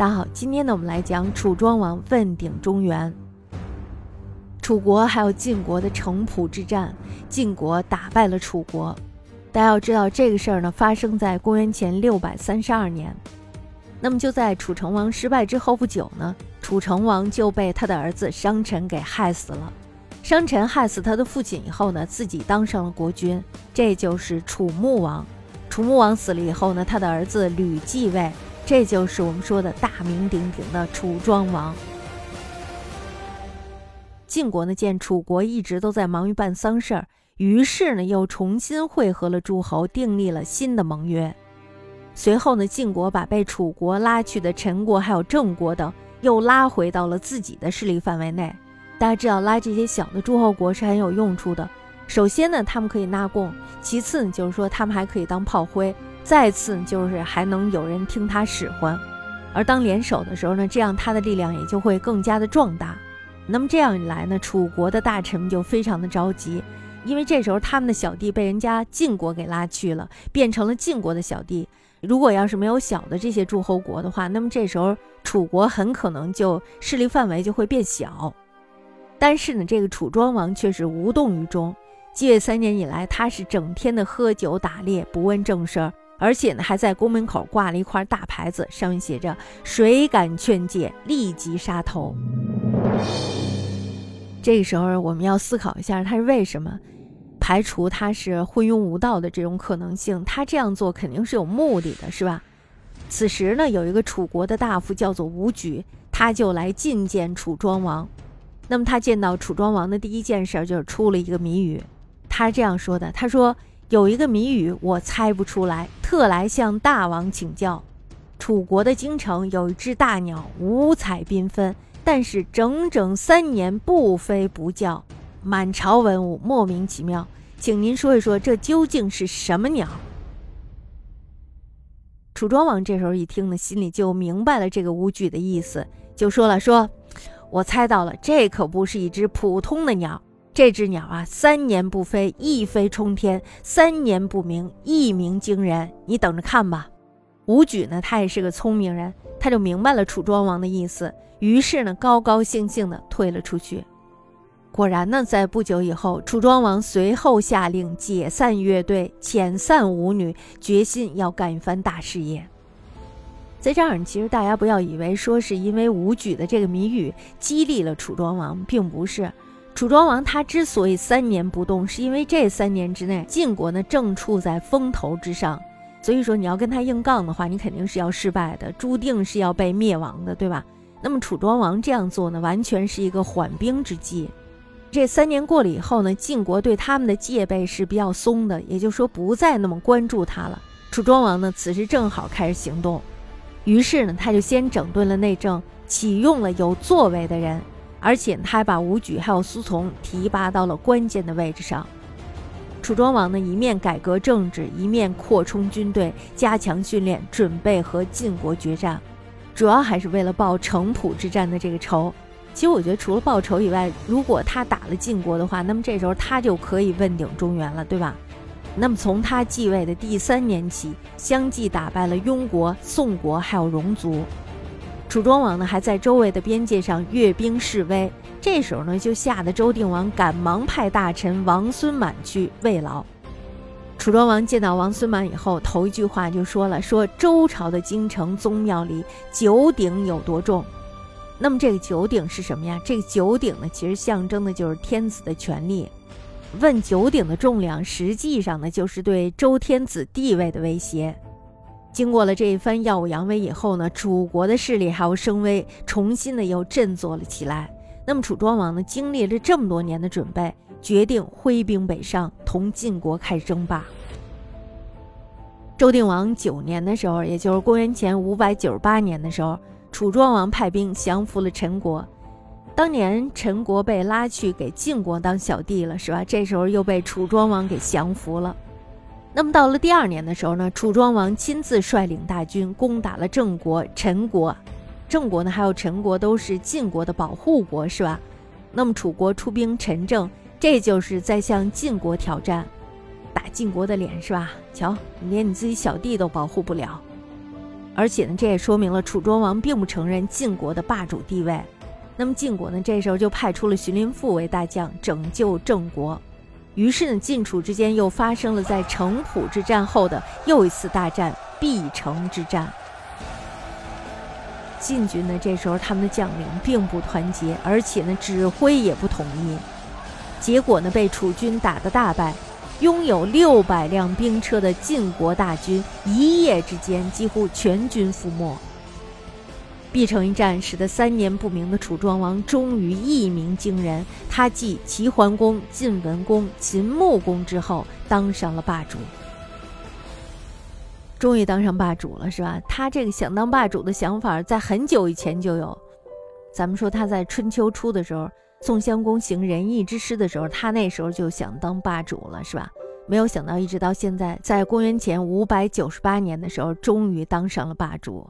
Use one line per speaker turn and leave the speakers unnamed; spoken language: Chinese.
大家好，今天呢，我们来讲楚庄王问鼎中原。楚国还有晋国的城濮之战，晋国打败了楚国。大家要知道，这个事儿呢，发生在公元前六百三十二年。那么就在楚成王失败之后不久呢，楚成王就被他的儿子商臣给害死了。商臣害死他的父亲以后呢，自己当上了国君，这就是楚穆王。楚穆王死了以后呢，他的儿子吕继位。这就是我们说的大名鼎鼎的楚庄王。晋国呢，见楚国一直都在忙于办丧事儿，于是呢，又重新会合了诸侯，订立了新的盟约。随后呢，晋国把被楚国拉去的陈国还有郑国等，又拉回到了自己的势力范围内。大家知道，拉这些小的诸侯国是很有用处的。首先呢，他们可以纳贡；其次呢，就是说他们还可以当炮灰。再次就是还能有人听他使唤，而当联手的时候呢，这样他的力量也就会更加的壮大。那么这样一来呢，楚国的大臣们就非常的着急，因为这时候他们的小弟被人家晋国给拉去了，变成了晋国的小弟。如果要是没有小的这些诸侯国的话，那么这时候楚国很可能就势力范围就会变小。但是呢，这个楚庄王却是无动于衷。继位三年以来，他是整天的喝酒打猎，不问正事儿。而且呢，还在宫门口挂了一块大牌子，上面写着“谁敢劝诫，立即杀头”。这个时候，我们要思考一下，他是为什么排除他是昏庸无道的这种可能性？他这样做肯定是有目的的，是吧？此时呢，有一个楚国的大夫叫做武举，他就来觐见楚庄王。那么他见到楚庄王的第一件事就是出了一个谜语，他这样说的：“他说。”有一个谜语，我猜不出来，特来向大王请教。楚国的京城有一只大鸟，五彩缤纷，但是整整三年不飞不叫，满朝文武莫名其妙。请您说一说，这究竟是什么鸟？楚庄王这时候一听呢，心里就明白了这个乌举的意思，就说了：“说我猜到了，这可不是一只普通的鸟。”这只鸟啊，三年不飞，一飞冲天；三年不鸣，一鸣惊人。你等着看吧。武举呢，他也是个聪明人，他就明白了楚庄王的意思，于是呢，高高兴兴地退了出去。果然呢，在不久以后，楚庄王随后下令解散乐队，遣散舞女，决心要干一番大事业。在这儿，其实大家不要以为说是因为武举的这个谜语激励了楚庄王，并不是。楚庄王他之所以三年不动，是因为这三年之内晋国呢正处在风头之上，所以说你要跟他硬杠的话，你肯定是要失败的，注定是要被灭亡的，对吧？那么楚庄王这样做呢，完全是一个缓兵之计。这三年过了以后呢，晋国对他们的戒备是比较松的，也就是说不再那么关注他了。楚庄王呢，此时正好开始行动，于是呢，他就先整顿了内政，启用了有作为的人。而且他还把武举还有苏从提拔到了关键的位置上。楚庄王呢，一面改革政治，一面扩充军队，加强训练，准备和晋国决战，主要还是为了报城濮之战的这个仇。其实我觉得，除了报仇以外，如果他打了晋国的话，那么这时候他就可以问鼎中原了，对吧？那么从他继位的第三年起，相继打败了庸国、宋国还有戎族。楚庄王呢，还在周围的边界上阅兵示威。这时候呢，就吓得周定王赶忙派大臣王孙满去慰劳。楚庄王见到王孙满以后，头一句话就说了：“说周朝的京城宗庙里九鼎有多重？那么这个九鼎是什么呀？这个九鼎呢，其实象征的就是天子的权力。问九鼎的重量，实际上呢，就是对周天子地位的威胁。”经过了这一番耀武扬威以后呢，楚国的势力还有声威重新的又振作了起来。那么楚庄王呢，经历了这么多年的准备，决定挥兵北上，同晋国开始争霸。周定王九年的时候，也就是公元前五百九十八年的时候，楚庄王派兵降服了陈国。当年陈国被拉去给晋国当小弟了，是吧？这时候又被楚庄王给降服了。那么到了第二年的时候呢，楚庄王亲自率领大军攻打了郑国、陈国。郑国呢，还有陈国都是晋国的保护国，是吧？那么楚国出兵陈郑，这就是在向晋国挑战，打晋国的脸，是吧？瞧，你连你自己小弟都保护不了。而且呢，这也说明了楚庄王并不承认晋国的霸主地位。那么晋国呢，这时候就派出了荀林父为大将，拯救郑国。于是呢，晋楚之间又发生了在城濮之战后的又一次大战——必城之战。晋军呢，这时候他们的将领并不团结，而且呢，指挥也不统一，结果呢，被楚军打得大败。拥有六百辆兵车的晋国大军，一夜之间几乎全军覆没。必城一战使得三年不明的楚庄王终于一鸣惊人，他继齐桓公、晋文公、秦穆公之后，当上了霸主。终于当上霸主了，是吧？他这个想当霸主的想法，在很久以前就有。咱们说他在春秋初的时候。宋襄公行仁义之师的时候，他那时候就想当霸主了，是吧？没有想到，一直到现在，在公元前五百九十八年的时候，终于当上了霸主。